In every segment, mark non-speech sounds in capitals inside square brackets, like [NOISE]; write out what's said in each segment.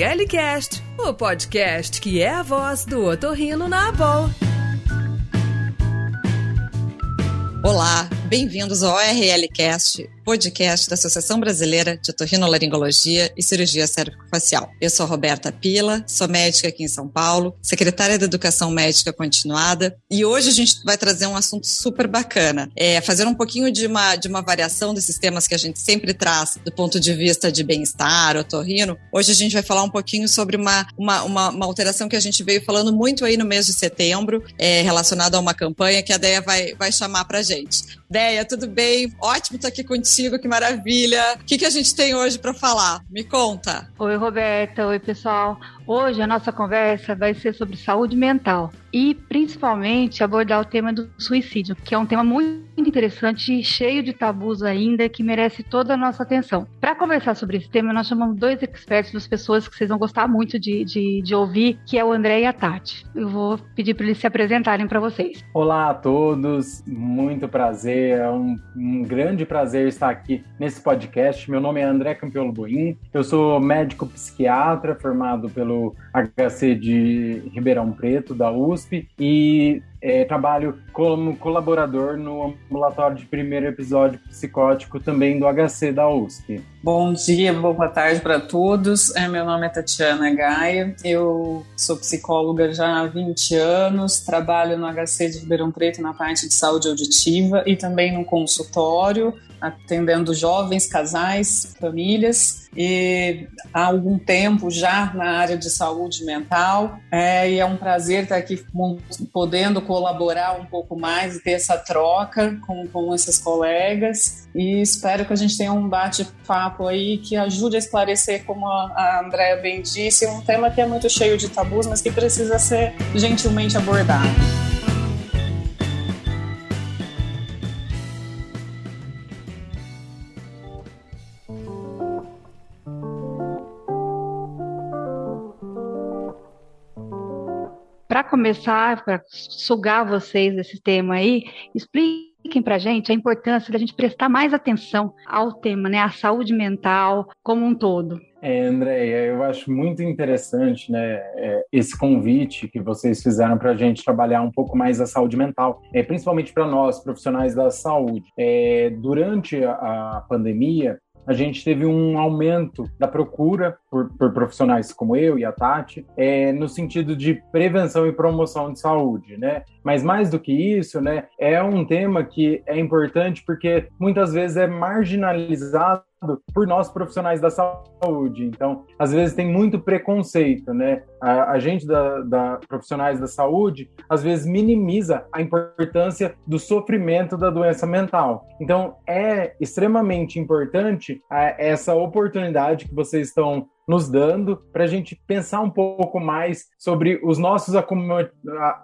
ORLcast, o podcast que é a voz do otorrino na Abol. Olá, bem-vindos ao ORLcast, podcast da Associação Brasileira de Otorrinolaringologia e Cirurgia Cérvico-Facial. Eu sou Roberta Pila, sou médica aqui em São Paulo, secretária da Educação Médica Continuada, e hoje a gente vai trazer um assunto super bacana, é fazer um pouquinho de uma, de uma variação desses temas que a gente sempre traz do ponto de vista de bem-estar, otorrino. Hoje a gente vai falar um pouquinho sobre uma, uma, uma, uma alteração que a gente veio falando muito aí no mês de setembro, é, relacionada a uma campanha que a Deia vai, vai chamar pra gente. Deia, tudo bem? Ótimo estar aqui contigo, que maravilha. O que, que a gente tem hoje para falar? Me conta. Oi, Roberta. Oi, pessoal. Hoje a nossa conversa vai ser sobre saúde mental e principalmente abordar o tema do suicídio, que é um tema muito interessante cheio de tabus ainda que merece toda a nossa atenção. Para conversar sobre esse tema, nós chamamos dois expertos, duas pessoas que vocês vão gostar muito de, de, de ouvir, que é o André e a Tati. Eu vou pedir para eles se apresentarem para vocês. Olá a todos, muito prazer, é um, um, grande prazer estar aqui nesse podcast. Meu nome é André Campiolo Boim, eu sou médico psiquiatra formado pelo HC de Ribeirão Preto, da USP, e é, trabalho como colaborador no ambulatório de primeiro episódio psicótico também do HC da USP. Bom dia, boa tarde para todos. É, meu nome é Tatiana Gaia, eu sou psicóloga já há 20 anos, trabalho no HC de Ribeirão Preto na parte de saúde auditiva e também no consultório, atendendo jovens, casais, famílias e há algum tempo já na área de saúde mental é, e é um prazer estar aqui podendo colaborar um pouco mais e ter essa troca com, com esses colegas e espero que a gente tenha um bate-papo aí que ajude a esclarecer, como a Andréa bem disse, um tema que é muito cheio de tabus, mas que precisa ser gentilmente abordado. Começar, para sugar vocês desse tema aí, expliquem para a gente a importância da gente prestar mais atenção ao tema, né, a saúde mental como um todo. É, Andréia, eu acho muito interessante né, é, esse convite que vocês fizeram para a gente trabalhar um pouco mais a saúde mental, é, principalmente para nós, profissionais da saúde. É, durante a, a pandemia, a gente teve um aumento da procura por, por profissionais como eu e a Tati, é, no sentido de prevenção e promoção de saúde, né? Mas mais do que isso, né, é um tema que é importante porque muitas vezes é marginalizado por nós profissionais da saúde. Então, às vezes tem muito preconceito, né? A, a gente da, da, profissionais da saúde às vezes minimiza a importância do sofrimento da doença mental. Então, é extremamente importante a, essa oportunidade que vocês estão nos dando para a gente pensar um pouco mais sobre os nossos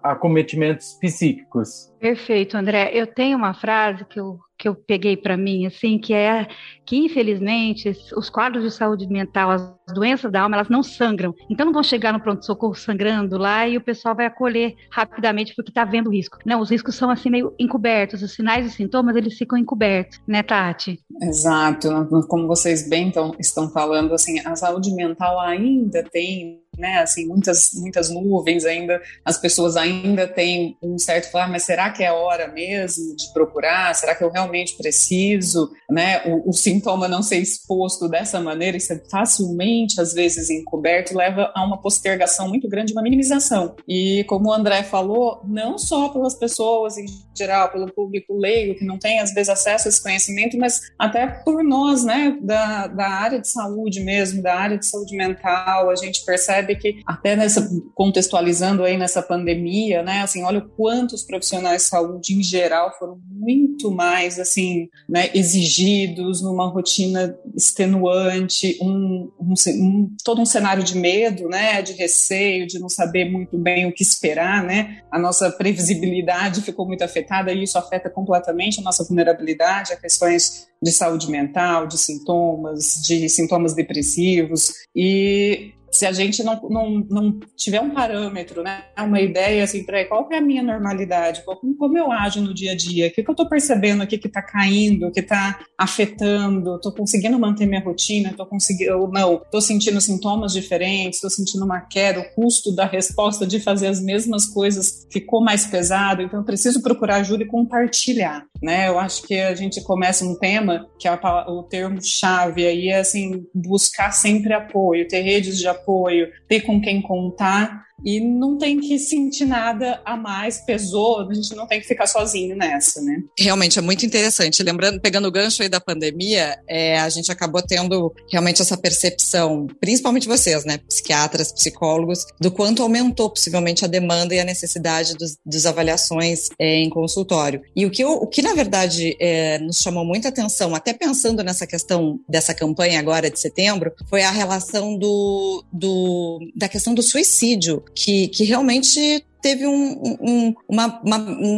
acometimentos psíquicos. Perfeito, André. Eu tenho uma frase que eu, que eu peguei para mim, assim, que é que, infelizmente, os quadros de saúde mental, as doenças da alma, elas não sangram. Então, não vão chegar no pronto-socorro sangrando lá e o pessoal vai acolher rapidamente porque está vendo risco. Não, os riscos são, assim, meio encobertos. Os sinais e sintomas, eles ficam encobertos, né, Tati? Exato. Como vocês bem então, estão falando, assim, a saúde mental ainda tem né? Assim, muitas, muitas nuvens ainda, as pessoas ainda têm um certo falar, mas será que é hora mesmo de procurar? Será que eu realmente preciso, né? O, o sintoma não ser exposto dessa maneira e ser facilmente, às vezes, encoberto, leva a uma postergação muito grande, uma minimização. E como o André falou, não só pelas pessoas em geral, pelo público leigo, que não tem, às vezes, acesso a esse conhecimento, mas até por nós, né, da, da área de saúde mesmo, da área de saúde mental, a gente percebe que até nessa contextualizando aí nessa pandemia, né, assim, olha o quanto os profissionais de saúde em geral foram muito mais assim, né, exigidos numa rotina extenuante, um, um, um, todo um cenário de medo, né, de receio, de não saber muito bem o que esperar, né, a nossa previsibilidade ficou muito afetada e isso afeta completamente a nossa vulnerabilidade a questões de saúde mental, de sintomas, de sintomas depressivos. E se a gente não, não, não tiver um parâmetro, né, uma ideia assim, para qual é a minha normalidade, como, como eu ajo no dia a dia, o que, que eu estou percebendo aqui que está caindo, que está afetando, estou conseguindo manter minha rotina, estou conseguindo, não, estou sentindo sintomas diferentes, estou sentindo uma queda, o custo da resposta de fazer as mesmas coisas ficou mais pesado, então eu preciso procurar ajuda e compartilhar, né? Eu acho que a gente começa um tema que é o termo chave aí é assim buscar sempre apoio, ter redes de apoio, ter com quem contar e não tem que sentir nada a mais, pesou, a gente não tem que ficar sozinho nessa, né? Realmente é muito interessante. Lembrando, pegando o gancho aí da pandemia, é, a gente acabou tendo realmente essa percepção, principalmente vocês, né, psiquiatras, psicólogos, do quanto aumentou possivelmente a demanda e a necessidade dos, dos avaliações é, em consultório. E o que, eu, o que na verdade é, nos chamou muita atenção, até pensando nessa questão dessa campanha agora de setembro, foi a relação do, do da questão do suicídio que, que realmente teve um, um, uma, uma,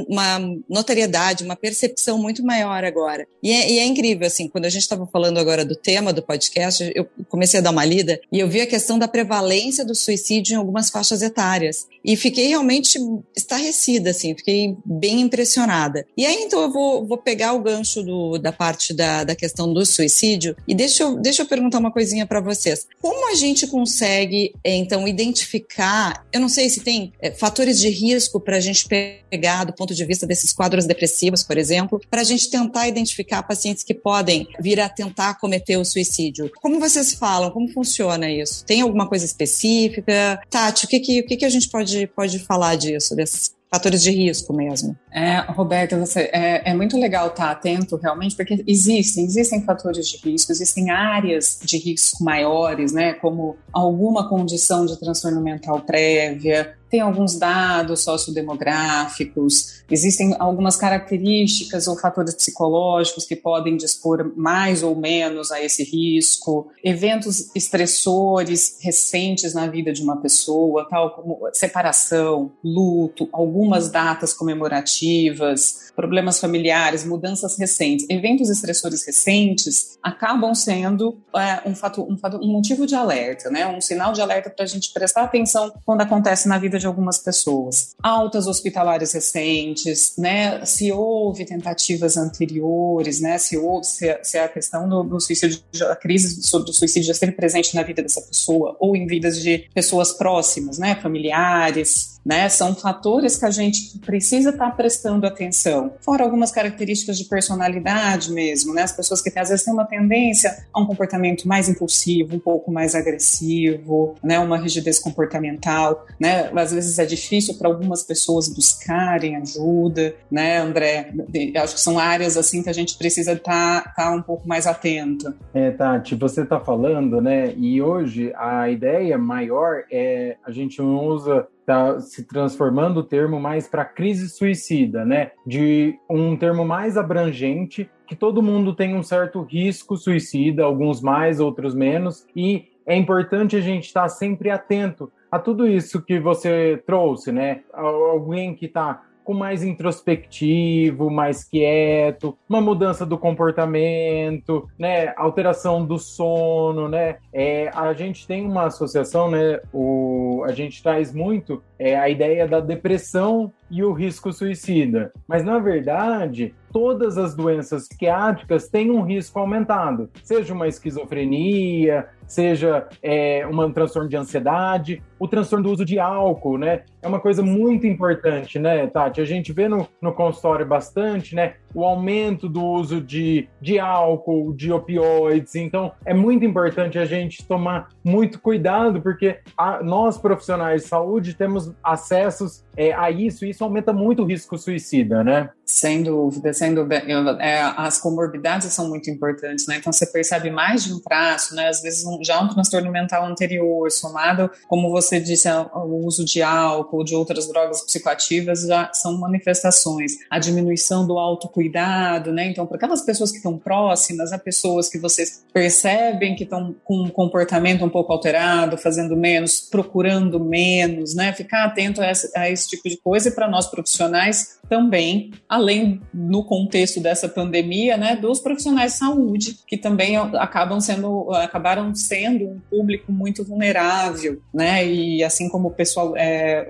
uma, notoriedade, uma percepção muito maior agora. E é, e é incrível, assim, quando a gente estava falando agora do tema do podcast, eu comecei a dar uma lida e eu vi a questão da prevalência do suicídio em algumas faixas etárias. E fiquei realmente estarrecida, assim, fiquei bem impressionada. E aí, então, eu vou, vou pegar o gancho do, da parte da, da questão do suicídio e deixa eu, deixa eu perguntar uma coisinha para vocês. Como a gente consegue, então, identificar, eu não sei se tem é, fatores fatores de risco para a gente pegar do ponto de vista desses quadros depressivos, por exemplo, para a gente tentar identificar pacientes que podem vir a tentar cometer o suicídio. Como vocês falam? Como funciona isso? Tem alguma coisa específica? Tati, o que, que, o que, que a gente pode, pode falar disso, desses fatores de risco mesmo. É, Roberta, você, é, é, muito legal estar atento realmente, porque existem, existem fatores de risco, existem áreas de risco maiores, né, como alguma condição de transtorno mental prévia, tem alguns dados sociodemográficos, existem algumas características ou fatores psicológicos que podem dispor mais ou menos a esse risco, eventos estressores recentes na vida de uma pessoa, tal como separação, luto, algumas datas comemorativas, problemas familiares, mudanças recentes, eventos estressores recentes acabam sendo é, um, fato, um, um motivo de alerta, né? um sinal de alerta para a gente prestar atenção quando acontece na vida de algumas pessoas. Altas hospitalares recentes, né? Se houve tentativas anteriores, né? Se houve, se, se a questão do, do, suicídio, a crise sobre o suicídio já esteve presente na vida dessa pessoa ou em vidas de pessoas próximas, né? Familiares, né? São fatores que a gente precisa estar tá prestando atenção. Fora algumas características de personalidade mesmo, né? As pessoas que às vezes têm uma tendência a um comportamento mais impulsivo, um pouco mais agressivo, né? Uma rigidez comportamental, né? Às vezes é difícil para algumas pessoas buscarem ajuda, né, André? Acho que são áreas assim que a gente precisa estar tá, tá um pouco mais atento. É, Tati, você está falando, né? E hoje a ideia maior é a gente usa está se transformando o termo mais para crise suicida, né? De um termo mais abrangente, que todo mundo tem um certo risco suicida, alguns mais, outros menos, e é importante a gente estar sempre atento a tudo isso que você trouxe, né? Alguém que está com mais introspectivo, mais quieto, uma mudança do comportamento, né, alteração do sono, né, é, a gente tem uma associação, né, o, a gente traz muito é, a ideia da depressão e o risco suicida, mas na verdade todas as doenças psiquiátricas têm um risco aumentado, seja uma esquizofrenia, seja é, um transtorno de ansiedade, o transtorno do uso de álcool, né? É uma coisa muito importante, né, Tati? A gente vê no, no consultório bastante, né? O aumento do uso de, de álcool, de opioides. Então, é muito importante a gente tomar muito cuidado, porque a, nós, profissionais de saúde, temos acessos é, a isso, e isso aumenta muito o risco suicida, né? Sem dúvida, sem dúvida. É, as comorbidades são muito importantes, né? Então, você percebe mais de um traço, né? Às vezes, um, já um transtorno mental anterior, somado, como você disse, ao uso de álcool, de outras drogas psicoativas, já são manifestações. A diminuição do autocuidado autocuidado, né? Então, para aquelas pessoas que estão próximas, a pessoas que vocês percebem que estão com um comportamento um pouco alterado, fazendo menos, procurando menos, né? Ficar atento a esse, a esse tipo de coisa e para nós profissionais também, além no contexto dessa pandemia, né, dos profissionais de saúde, que também acabam sendo, acabaram sendo um público muito vulnerável, né? E assim como o pessoal, é,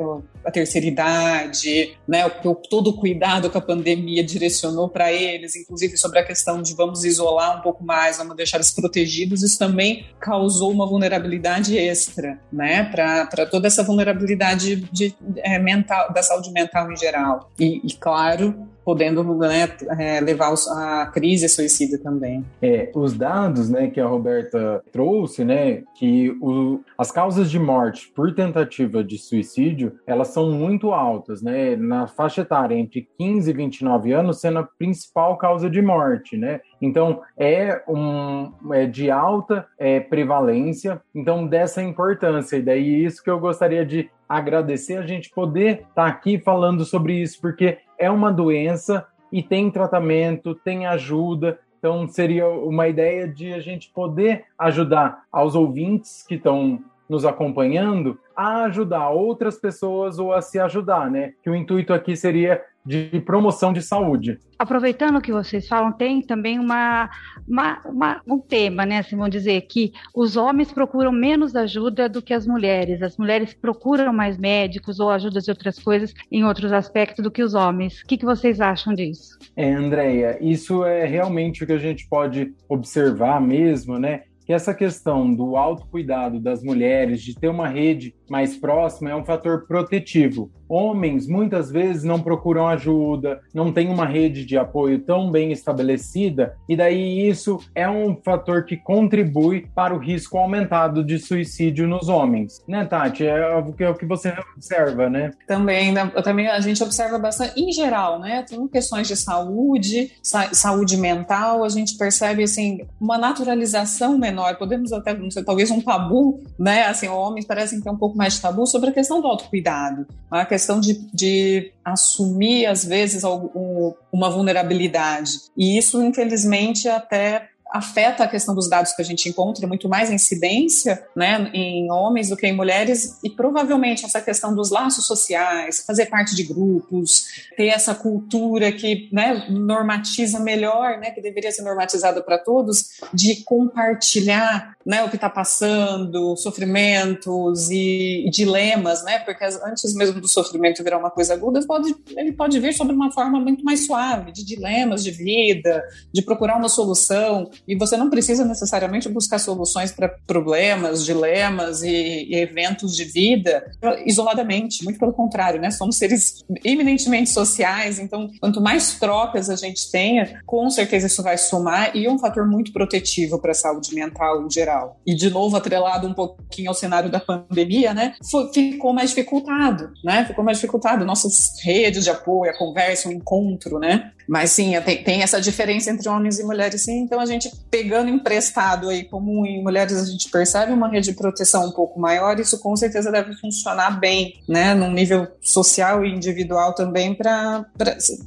a terceira idade, né? O, todo o cuidado que a pandemia direcionou para eles, inclusive sobre a questão de vamos isolar um pouco mais, vamos deixar eles protegidos, isso também causou uma vulnerabilidade extra, né? Para toda essa vulnerabilidade de, é, mental, da saúde mental em geral. E, e claro, podendo né, é, levar a crise suicida também. É, os dados né, que a Roberta trouxe, né, que o, as causas de morte por tentativa de suicídio, elas são muito altas, né, na faixa etária entre 15 e 29 anos sendo a principal causa de morte, né, então, é, um, é de alta é, prevalência, então dessa importância. E daí isso que eu gostaria de agradecer a gente poder estar tá aqui falando sobre isso, porque é uma doença e tem tratamento, tem ajuda. Então, seria uma ideia de a gente poder ajudar aos ouvintes que estão nos acompanhando a ajudar outras pessoas ou a se ajudar, né? Que o intuito aqui seria de promoção de saúde. Aproveitando o que vocês falam, tem também uma, uma, uma, um tema, né? Assim, vamos dizer que os homens procuram menos ajuda do que as mulheres. As mulheres procuram mais médicos ou ajudas de outras coisas em outros aspectos do que os homens. O que, que vocês acham disso? É, Andréia, isso é realmente o que a gente pode observar mesmo, né? que essa questão do autocuidado das mulheres, de ter uma rede mais próxima, é um fator protetivo homens muitas vezes não procuram ajuda, não tem uma rede de apoio tão bem estabelecida, e daí isso é um fator que contribui para o risco aumentado de suicídio nos homens. Né, Tati? É o que, é você observa, né? Também, né? também a gente observa bastante, em geral, né? Tem questões de saúde, sa saúde mental, a gente percebe, assim, uma naturalização menor, podemos até, não sei, talvez um tabu, né? Assim, homens parecem ter um pouco mais tabu sobre a questão do autocuidado, a questão de, de assumir, às vezes, algum, uma vulnerabilidade. E isso, infelizmente, até afeta a questão dos dados que a gente encontra, muito mais incidência né, em homens do que em mulheres, e provavelmente essa questão dos laços sociais, fazer parte de grupos, ter essa cultura que né, normatiza melhor, né, que deveria ser normatizada para todos, de compartilhar né, o que está passando, sofrimentos e, e, dilemas, né, porque antes mesmo do sofrimento virar uma coisa aguda, pode, ele pode vir sobre uma forma muito mais suave, de dilemas de vida, de procurar uma solução, e você não precisa necessariamente buscar soluções para problemas, dilemas e, e, eventos de vida isoladamente, muito pelo contrário, né? Somos seres eminentemente sociais, então quanto mais trocas a gente tenha, com certeza isso vai somar e é um fator muito protetivo para a saúde mental em geral. E de novo atrelado um pouquinho ao cenário da pandemia, né? Foi, ficou mais dificultado, né? Ficou mais dificultado nossas redes de apoio, a conversa, o encontro, né? Mas sim, tem, tem essa diferença entre homens e mulheres, sim. Então a gente pegando emprestado aí, como em mulheres a gente percebe uma rede de proteção um pouco maior, isso com certeza deve funcionar bem, né, num nível social e individual também, para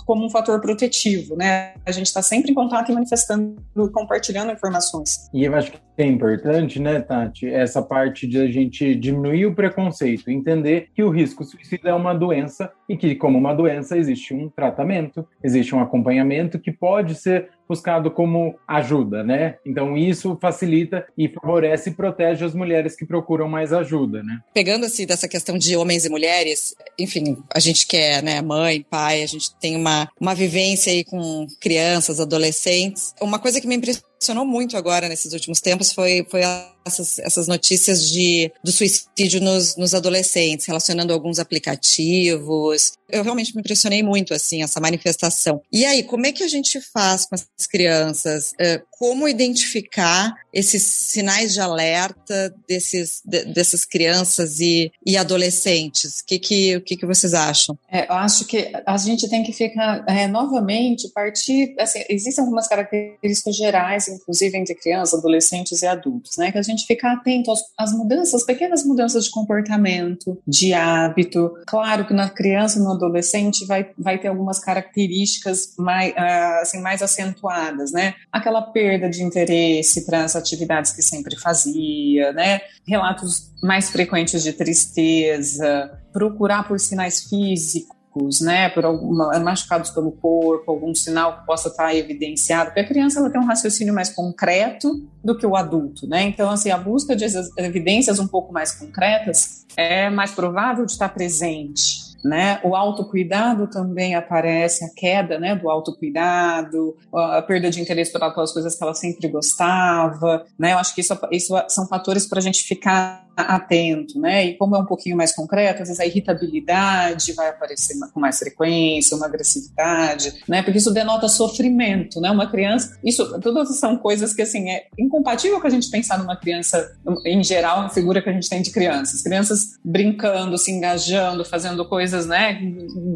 como um fator protetivo, né? A gente está sempre em contato e manifestando, compartilhando informações. E eu acho que é importante, né, Tati, essa parte de a gente diminuir o preconceito, entender que o risco suicida é uma doença e que, como uma doença, existe um tratamento, existe um acompanhamento que pode ser buscado como ajuda, né? Então isso facilita e favorece e protege as mulheres que procuram mais ajuda, né? Pegando assim dessa questão de homens e mulheres, enfim, a gente que é, né, mãe, pai, a gente tem uma, uma vivência aí com crianças, adolescentes. Uma coisa que me impressionou muito agora nesses últimos tempos foi, foi essas, essas notícias de, do suicídio nos, nos adolescentes, relacionando alguns aplicativos. Eu realmente me impressionei muito, assim, essa manifestação. E aí, como é que a gente faz com as crianças? Uh, como identificar esses sinais de alerta desses, de, dessas crianças e, e adolescentes? O que, que, o que, que vocês acham? É, eu acho que a gente tem que ficar, é, novamente, partir. Assim, existem algumas características gerais, inclusive entre crianças, adolescentes e adultos, né? Que a gente ficar atento às, mudanças, pequenas mudanças de comportamento, de hábito. Claro que na criança e no adolescente vai, vai ter algumas características mais, uh, assim, mais acentuadas, né? Aquela perda de interesse para as atividades que sempre fazia, né? Relatos mais frequentes de tristeza, procurar por sinais físicos né, por alguma, machucados pelo corpo, algum sinal que possa estar evidenciado, porque a criança ela tem um raciocínio mais concreto do que o adulto, né? Então, assim, a busca de evidências um pouco mais concretas é mais provável de estar presente né? O autocuidado também aparece, a queda, né, do autocuidado, a perda de interesse por aquelas coisas que ela sempre gostava, né? Eu acho que isso, isso são fatores para a gente ficar atento, né? E como é um pouquinho mais concreto, às vezes a irritabilidade vai aparecer com mais frequência, uma agressividade, né? Porque isso denota sofrimento, né? Uma criança, isso, todas são coisas que assim é incompatível com a gente pensar numa criança em geral, a figura que a gente tem de crianças, crianças brincando, se engajando, fazendo coisas, né,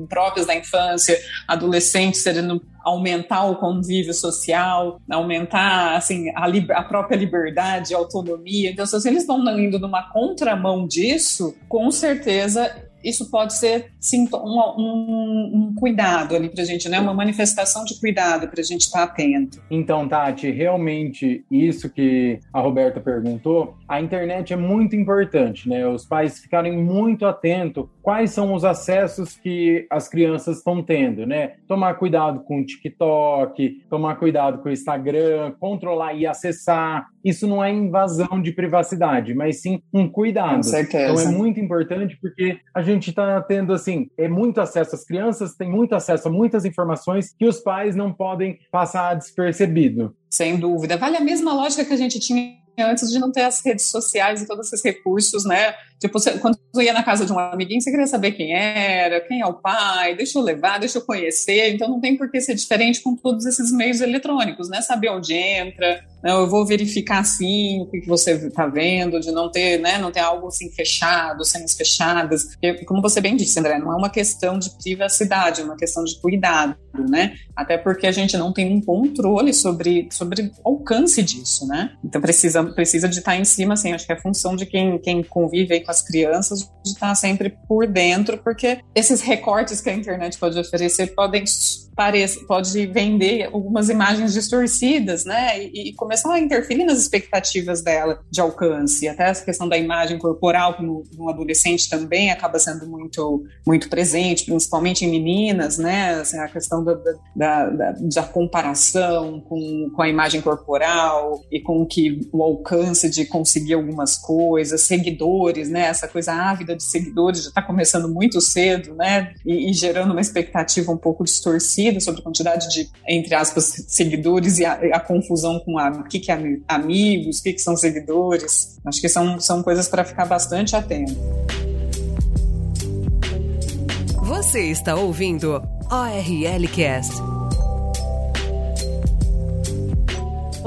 próprias da infância, adolescentes querendo aumentar o convívio social, aumentar assim a, a própria liberdade, a autonomia. Então, se eles estão indo numa contramão disso, com certeza isso pode ser um, um, um cuidado ali para a gente, né? Uma manifestação de cuidado para a gente estar tá atento. Então, Tati, realmente isso que a Roberta perguntou, a internet é muito importante, né? Os pais ficarem muito atentos quais são os acessos que as crianças estão tendo, né? Tomar cuidado com o TikTok, tomar cuidado com o Instagram, controlar e acessar. Isso não é invasão de privacidade, mas sim um cuidado. Com certeza. Então é muito importante porque a gente está tendo assim, é muito acesso às crianças, tem muito acesso a muitas informações que os pais não podem passar despercebido. Sem dúvida. Vale a mesma lógica que a gente tinha antes de não ter as redes sociais e todos esses recursos, né? Tipo, você, quando eu ia na casa de um amiguinho, você queria saber quem era, quem é o pai, deixa eu levar, deixa eu conhecer. Então não tem por que ser diferente com todos esses meios eletrônicos, né? Saber onde entra, não, eu vou verificar sim o que você está vendo, de não ter, né, não ter algo assim fechado, cenas fechadas. Como você bem disse, André, não é uma questão de privacidade, é uma questão de cuidado, né? Até porque a gente não tem um controle sobre, sobre o alcance disso, né? Então precisa, precisa de estar em cima, assim, acho que é função de quem, quem convive com as crianças de estar sempre por dentro, porque esses recortes que a internet pode oferecer podem pareça, pode vender algumas imagens distorcidas, né? E, e, começar a interferir nas expectativas dela de alcance. Até essa questão da imagem corporal, que no, no adolescente também acaba sendo muito, muito presente, principalmente em meninas, né? Assim, a questão da, da, da, da, comparação com, com a imagem corporal e com que o alcance de conseguir algumas coisas, seguidores, né? Essa coisa ávida de seguidores já está começando muito cedo, né? E, e gerando uma expectativa um pouco distorcida sobre a quantidade de, entre aspas, seguidores e a, a confusão com a, o que, que é amigos, o que, que são seguidores. Acho que são, são coisas para ficar bastante atento. Você está ouvindo ORL Cast.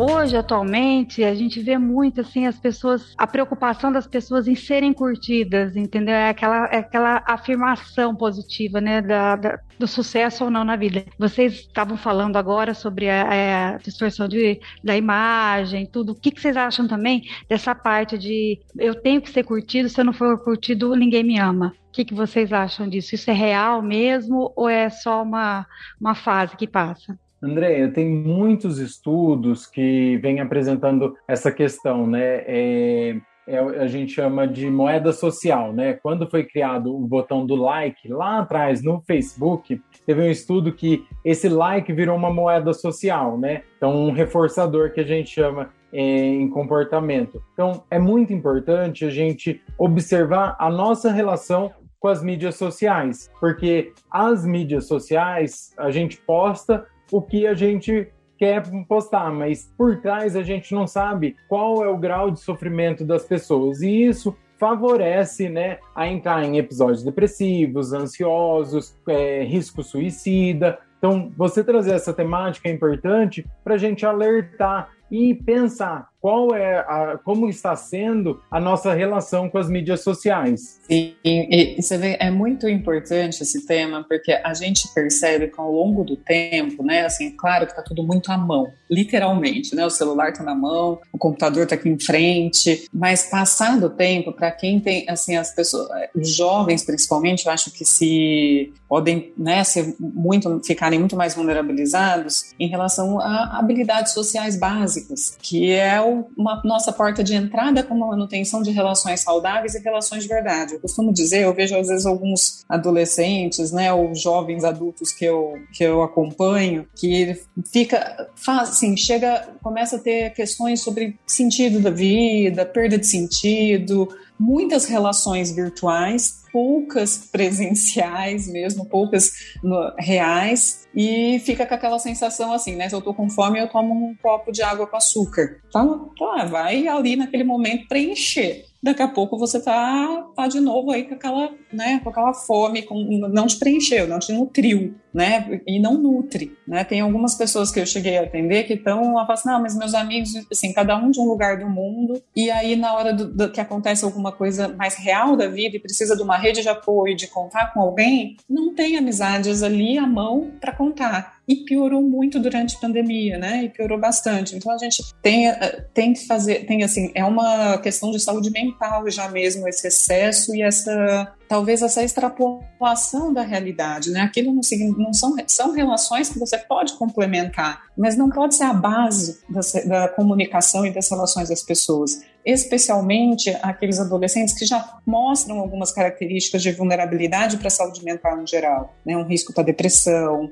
Hoje, atualmente, a gente vê muito assim as pessoas, a preocupação das pessoas em serem curtidas, entendeu? É aquela, é aquela afirmação positiva, né, da, da, do sucesso ou não na vida. Vocês estavam falando agora sobre a, a distorção de, da imagem, tudo. O que, que vocês acham também dessa parte de eu tenho que ser curtido, se eu não for curtido, ninguém me ama? O que, que vocês acham disso? Isso é real mesmo ou é só uma, uma fase que passa? André, tem muitos estudos que vêm apresentando essa questão, né? É, é, a gente chama de moeda social, né? Quando foi criado o botão do like lá atrás no Facebook, teve um estudo que esse like virou uma moeda social, né? Então, um reforçador que a gente chama é, em comportamento. Então, é muito importante a gente observar a nossa relação com as mídias sociais, porque as mídias sociais a gente posta o que a gente quer postar, mas por trás a gente não sabe qual é o grau de sofrimento das pessoas. E isso favorece né, a entrar em episódios depressivos, ansiosos, é, risco suicida. Então, você trazer essa temática é importante para a gente alertar e pensar qual é a, como está sendo a nossa relação com as mídias sociais. Sim, e, e você vê, é muito importante esse tema, porque a gente percebe que ao longo do tempo, né, assim, claro que está tudo muito à mão, literalmente, né, o celular está na mão, o computador está aqui em frente, mas passado o tempo, para quem tem, assim, as pessoas, os jovens principalmente, eu acho que se podem, né, ser muito, ficarem muito mais vulnerabilizados em relação a habilidades sociais básicas, que é o uma nossa porta de entrada com a manutenção de relações saudáveis e relações de verdade. Eu costumo dizer, eu vejo às vezes alguns adolescentes, né, ou jovens adultos que eu, que eu acompanho, que fica, faz, assim, chega, começa a ter questões sobre sentido da vida, perda de sentido, muitas relações virtuais, poucas presenciais mesmo, poucas no, reais, e fica com aquela sensação assim, né? Se eu tô com fome, eu tomo um copo de água com açúcar. Tá, tá vai ali naquele momento preencher daqui a pouco você tá, tá de novo aí com aquela, né, com aquela fome, com, não te preencheu, não te nutriu, né, e não nutre, né, tem algumas pessoas que eu cheguei a atender que estão lá, assim, não, mas meus amigos, assim, cada um de um lugar do mundo, e aí na hora do, do, que acontece alguma coisa mais real da vida e precisa de uma rede de apoio, de contar com alguém, não tem amizades ali à mão para contar e piorou muito durante a pandemia, né? E piorou bastante. Então a gente tem, eh, tem que fazer, tem assim, é uma questão de saúde mental já mesmo esse excesso e essa talvez essa extrapolação da realidade, né? Aquilo não, não são, são relações que você pode complementar, mas não pode ser a base da, da comunicação e das relações das pessoas especialmente aqueles adolescentes que já mostram algumas características de vulnerabilidade para a saúde mental em geral, né? um risco para depressão,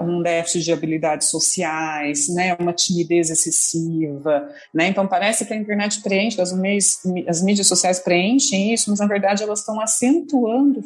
um déficit de habilidades sociais, né? uma timidez excessiva, né? Então parece que a internet preenche, as, meios, as mídias sociais preenchem isso, mas na verdade elas estão acentuando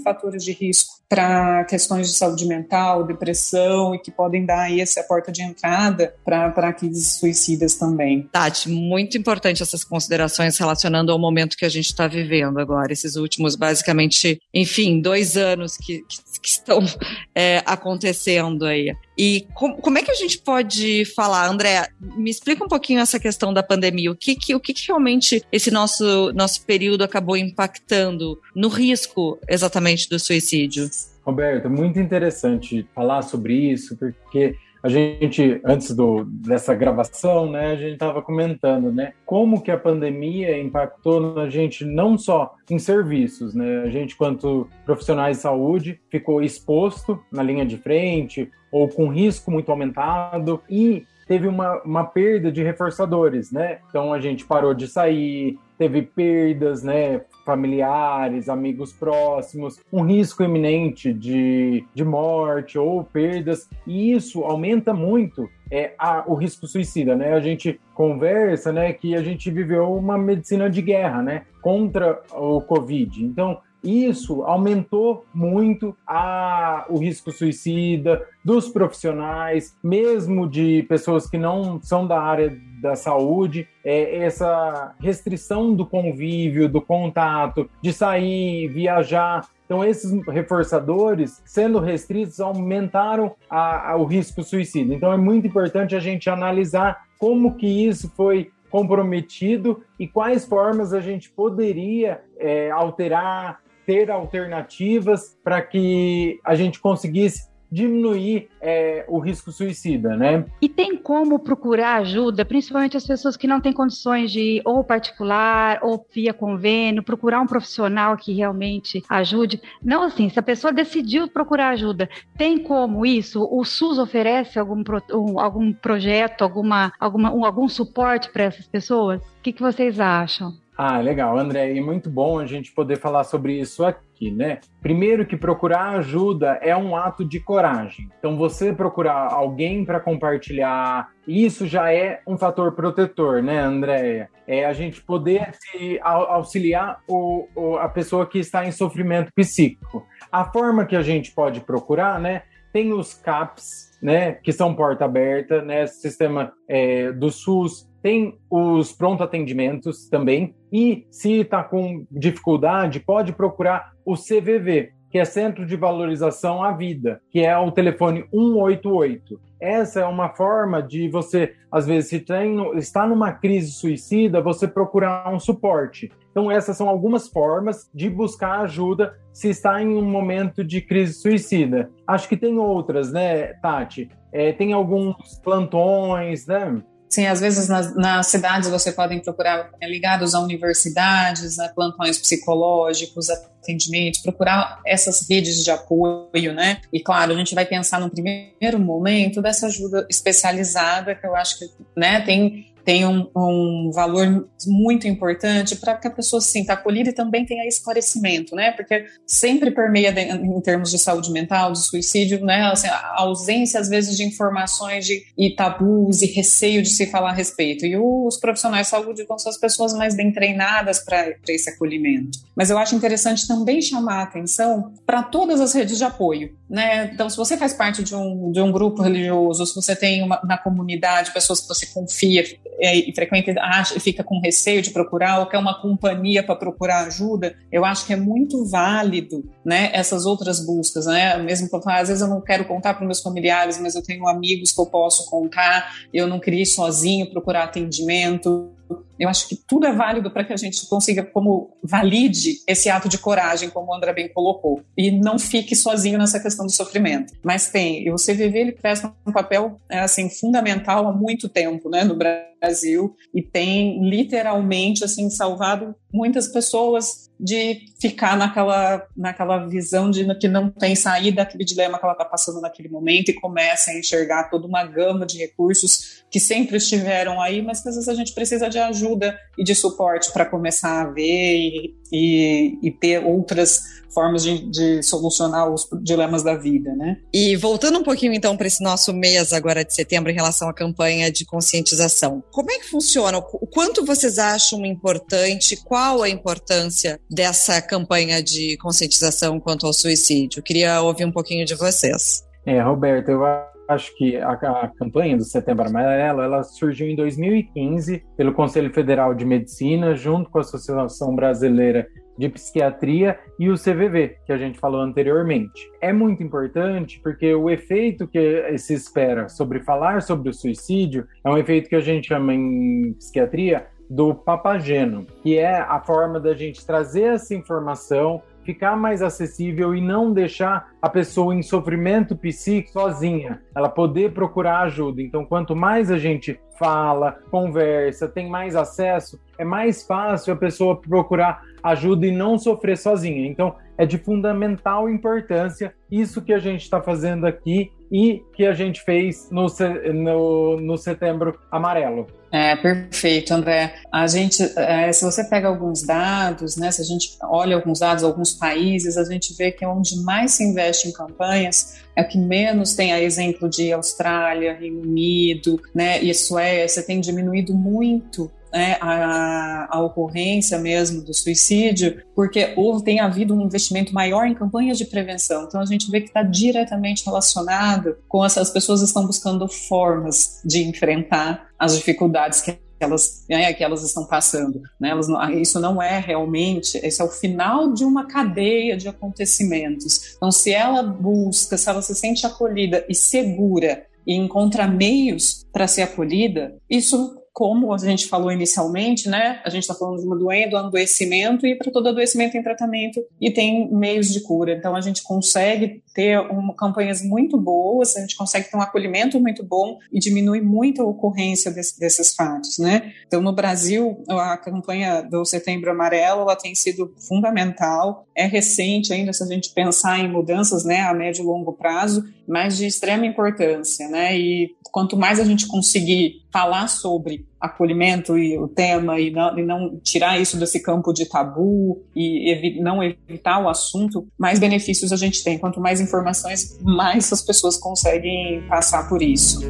fatores de risco para questões de saúde mental, depressão e que podem dar aí essa porta de entrada para crises suicidas também. Tati, muito importante essas considerações relacionando ao momento que a gente está vivendo agora, esses últimos, basicamente, enfim, dois anos que, que, que estão [LAUGHS] é, acontecendo aí. E com, como é que a gente pode falar, André? Me explica um pouquinho essa questão da pandemia. O que, que o que, que realmente esse nosso, nosso período acabou impactando no risco exatamente do suicídio? Roberto, muito interessante falar sobre isso, porque a gente, antes do, dessa gravação, né, a gente estava comentando, né, como que a pandemia impactou na gente não só em serviços, né, a gente, quanto profissionais de saúde, ficou exposto na linha de frente ou com risco muito aumentado e teve uma, uma perda de reforçadores, né? Então a gente parou de sair, teve perdas, né? Familiares, amigos próximos, um risco iminente de, de morte ou perdas, e isso aumenta muito é, a, o risco suicida, né? A gente conversa, né, que a gente viveu uma medicina de guerra, né, contra o Covid. Então, isso aumentou muito a, o risco suicida dos profissionais, mesmo de pessoas que não são da área da saúde, é, essa restrição do convívio, do contato, de sair, viajar. Então, esses reforçadores, sendo restritos, aumentaram a, a, o risco suicida. Então, é muito importante a gente analisar como que isso foi comprometido e quais formas a gente poderia é, alterar, ter alternativas para que a gente conseguisse diminuir é, o risco suicida, né? E tem como procurar ajuda, principalmente as pessoas que não têm condições de ou particular ou via convênio, procurar um profissional que realmente ajude. Não assim, se a pessoa decidiu procurar ajuda, tem como isso? O SUS oferece algum, um, algum projeto, alguma, alguma, um, algum suporte para essas pessoas? O que, que vocês acham? Ah, legal, André, e muito bom a gente poder falar sobre isso aqui, né? Primeiro que procurar ajuda é um ato de coragem. Então você procurar alguém para compartilhar, isso já é um fator protetor, né, Andréia? É a gente poder se auxiliar o, o, a pessoa que está em sofrimento psíquico. A forma que a gente pode procurar, né? Tem os CAPs, né, que são porta aberta, né, sistema é, do SUS, tem os pronto atendimentos também. E se está com dificuldade, pode procurar o CVV, que é Centro de Valorização à Vida, que é o telefone 188. Essa é uma forma de você, às vezes, se tem, está numa crise suicida, você procurar um suporte. Então, essas são algumas formas de buscar ajuda se está em um momento de crise suicida. Acho que tem outras, né, Tati? É, tem alguns plantões, né? Sim, às vezes nas, nas, cidades você podem procurar é, ligados a universidades, né, plantões psicológicos, atendimento, procurar essas redes de apoio, né? E claro, a gente vai pensar no primeiro momento dessa ajuda especializada, que eu acho que né, tem tem um, um valor muito importante para que a pessoa se sinta acolhida e também tenha esclarecimento, né? Porque sempre permeia em termos de saúde mental, de suicídio, né? Assim, a ausência, às vezes, de informações de, e tabus e receio de se falar a respeito. E os profissionais de saúde são as pessoas mais bem treinadas para esse acolhimento. Mas eu acho interessante também chamar a atenção para todas as redes de apoio, né? Então, se você faz parte de um, de um grupo religioso, se você tem uma, na comunidade pessoas que você confia, e frequente acha, fica com receio de procurar ou quer uma companhia para procurar ajuda, eu acho que é muito válido, né, essas outras buscas, né, mesmo que às vezes eu não quero contar para meus familiares, mas eu tenho amigos que eu posso contar, eu não queria ir sozinho procurar atendimento, eu acho que tudo é válido para que a gente consiga, como valide esse ato de coragem, como o André bem colocou, e não fique sozinho nessa questão do sofrimento. Mas tem, e o CVV ele presta um papel é, assim fundamental há muito tempo, né, no Brasil, e tem literalmente assim salvado muitas pessoas de ficar naquela, naquela visão de que não tem saída daquele dilema que ela está passando naquele momento e começa a enxergar toda uma gama de recursos que sempre estiveram aí, mas que às vezes a gente precisa de ajuda e de suporte para começar a ver e, e, e ter outras formas de, de, solucionar os dilemas da vida, né? E voltando um pouquinho então para esse nosso mês agora de setembro em relação à campanha de conscientização, como é que funciona? O quanto vocês acham importante? Qual a importância dessa campanha de conscientização quanto ao suicídio? Queria ouvir um pouquinho de vocês. É, Roberto, eu acho que a, a, campanha do Setembro Amarelo ela surgiu em 2015 pelo Conselho Federal de Medicina, junto com a Associação Brasileira de Psiquiatria e o CVV, que a gente falou anteriormente. É muito importante porque o efeito que se espera sobre falar sobre o suicídio é um efeito que a gente chama em psiquiatria do papageno, que é a forma da gente trazer essa informação ficar mais acessível e não deixar a pessoa em sofrimento psíquico sozinha, ela poder procurar ajuda. Então, quanto mais a gente fala, conversa, tem mais acesso, é mais fácil a pessoa procurar ajuda e não sofrer sozinha. Então, é de fundamental importância isso que a gente está fazendo aqui e que a gente fez no, no, no Setembro Amarelo. É, perfeito, André. A gente, é, se você pega alguns dados, né, se a gente olha alguns dados, alguns países, a gente vê que onde mais se investe em campanhas é o que menos tem a exemplo de Austrália, Reino Unido, né, e Suécia, tem diminuído muito né, a, a, ocorrência mesmo do suicídio, porque houve, tem havido um investimento maior em campanhas de prevenção. Então a gente vê que está diretamente relacionado com essas pessoas estão buscando formas de enfrentar as dificuldades que elas, né, que elas estão passando. Né? Elas não, isso não é realmente, esse é o final de uma cadeia de acontecimentos. Então, se ela busca, se ela se sente acolhida e segura e encontra meios para ser acolhida, isso como a gente falou inicialmente, né? A gente está falando de uma doença, do adoecimento, e para todo adoecimento tem tratamento e tem meios de cura. Então a gente consegue ter uma, campanhas muito boas, a gente consegue ter um acolhimento muito bom e diminui muito a ocorrência desse, desses fatos, né? Então no Brasil, a campanha do Setembro Amarelo, ela tem sido fundamental, é recente ainda se a gente pensar em mudanças, né, a médio e longo prazo, mas de extrema importância, né? E quanto mais a gente conseguir falar sobre acolhimento e o tema e não, e não tirar isso desse campo de tabu e evi não evitar o assunto, mais benefícios a gente tem. Quanto mais informações, mais as pessoas conseguem passar por isso.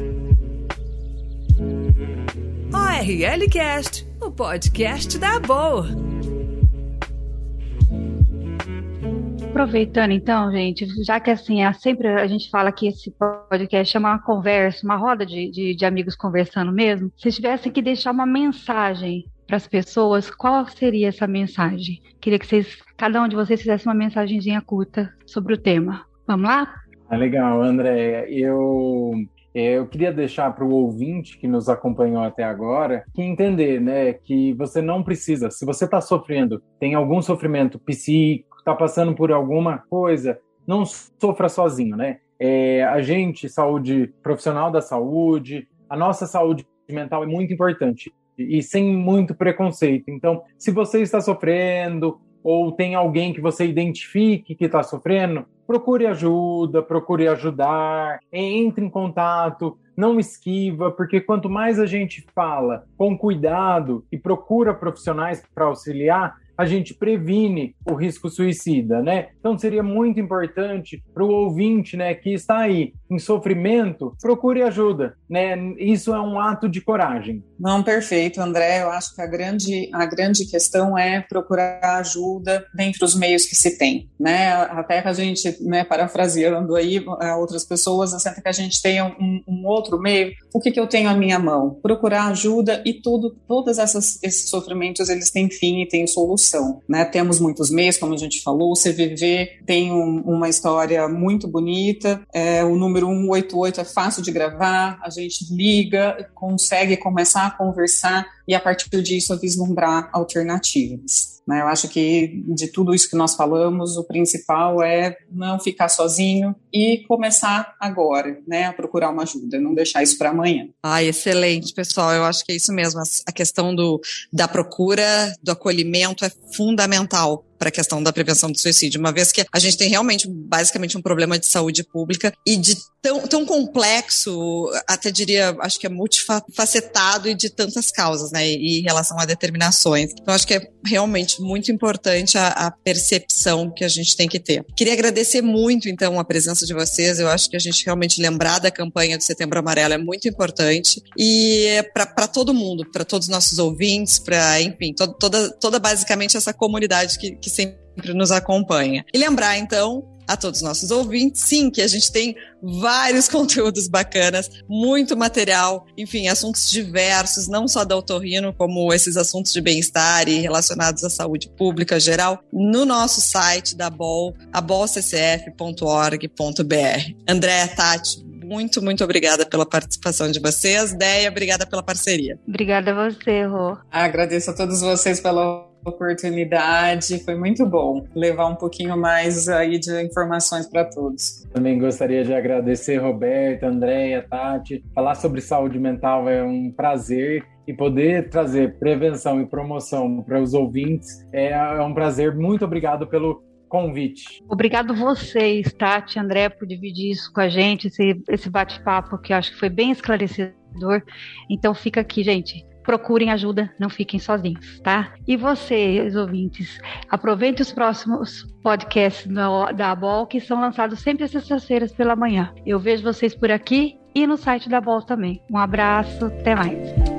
ORL Cast, o podcast da Boa. Aproveitando então, gente, já que assim, é sempre a gente fala que esse podcast é uma conversa, uma roda de, de, de amigos conversando mesmo, se tivessem que deixar uma mensagem para as pessoas, qual seria essa mensagem? Queria que vocês, cada um de vocês fizesse uma mensagenzinha curta sobre o tema. Vamos lá? Ah, legal, André. Eu eu queria deixar para o ouvinte que nos acompanhou até agora que entender, né, que você não precisa. Se você está sofrendo, tem algum sofrimento psíquico, está passando por alguma coisa, não sofra sozinho, né? É, a gente, saúde profissional da saúde, a nossa saúde mental é muito importante e sem muito preconceito. Então, se você está sofrendo ou tem alguém que você identifique que está sofrendo, procure ajuda, procure ajudar, entre em contato, não esquiva, porque quanto mais a gente fala com cuidado e procura profissionais para auxiliar, a gente previne o risco suicida, né? Então seria muito importante para o ouvinte, né, que está aí em sofrimento, procure ajuda, né? Isso é um ato de coragem. Não, perfeito, André. Eu acho que a grande a grande questão é procurar ajuda dentre os meios que se tem, né? Até que a gente, né, parafraseando aí outras pessoas, até que a gente tenha um, um outro meio. O que, que eu tenho à minha mão? Procurar ajuda e tudo, todas esses sofrimentos eles têm fim e têm solução né? Temos muitos meios, como a gente falou, o CVV tem um, uma história muito bonita, é, o número 188 é fácil de gravar, a gente liga, consegue começar a conversar e a partir disso vislumbrar alternativas. Né? Eu acho que de tudo isso que nós falamos, o principal é não ficar sozinho e começar agora, né, a procurar uma ajuda, não deixar isso para amanhã. Ah, excelente, pessoal. Eu acho que é isso mesmo. A questão do, da procura, do acolhimento é fundamental para a questão da prevenção do suicídio, uma vez que a gente tem realmente basicamente um problema de saúde pública e de tão, tão complexo, até diria, acho que é multifacetado e de tantas causas, né, em relação a determinações. Então, acho que é realmente muito importante a, a percepção que a gente tem que ter. Queria agradecer muito, então, a presença de vocês. Eu acho que a gente realmente lembrar da campanha do Setembro Amarelo é muito importante e para todo mundo, para todos os nossos ouvintes, para, enfim, to, toda, toda basicamente essa comunidade que, que que sempre nos acompanha. E lembrar, então, a todos os nossos ouvintes, sim, que a gente tem vários [LAUGHS] conteúdos bacanas, muito material, enfim, assuntos diversos, não só da otorrino, como esses assuntos de bem-estar e relacionados à saúde pública geral, no nosso site da BOL, abolccf.org.br. André, Tati, muito, muito obrigada pela participação de vocês. Deia, obrigada pela parceria. Obrigada a você, Rô. Agradeço a todos vocês pela oportunidade. Foi muito bom levar um pouquinho mais aí de informações para todos. Também gostaria de agradecer Roberto, Andréia, Tati. Falar sobre saúde mental é um prazer e poder trazer prevenção e promoção para os ouvintes é, é um prazer. Muito obrigado pelo convite. Obrigado vocês, Tati, André, por dividir isso com a gente, esse, esse bate-papo que eu acho que foi bem esclarecedor. Então fica aqui, gente procurem ajuda, não fiquem sozinhos, tá? E vocês, ouvintes, aproveitem os próximos podcasts da ABOL, que são lançados sempre às sextas-feiras pela manhã. Eu vejo vocês por aqui e no site da ABOL também. Um abraço, até mais.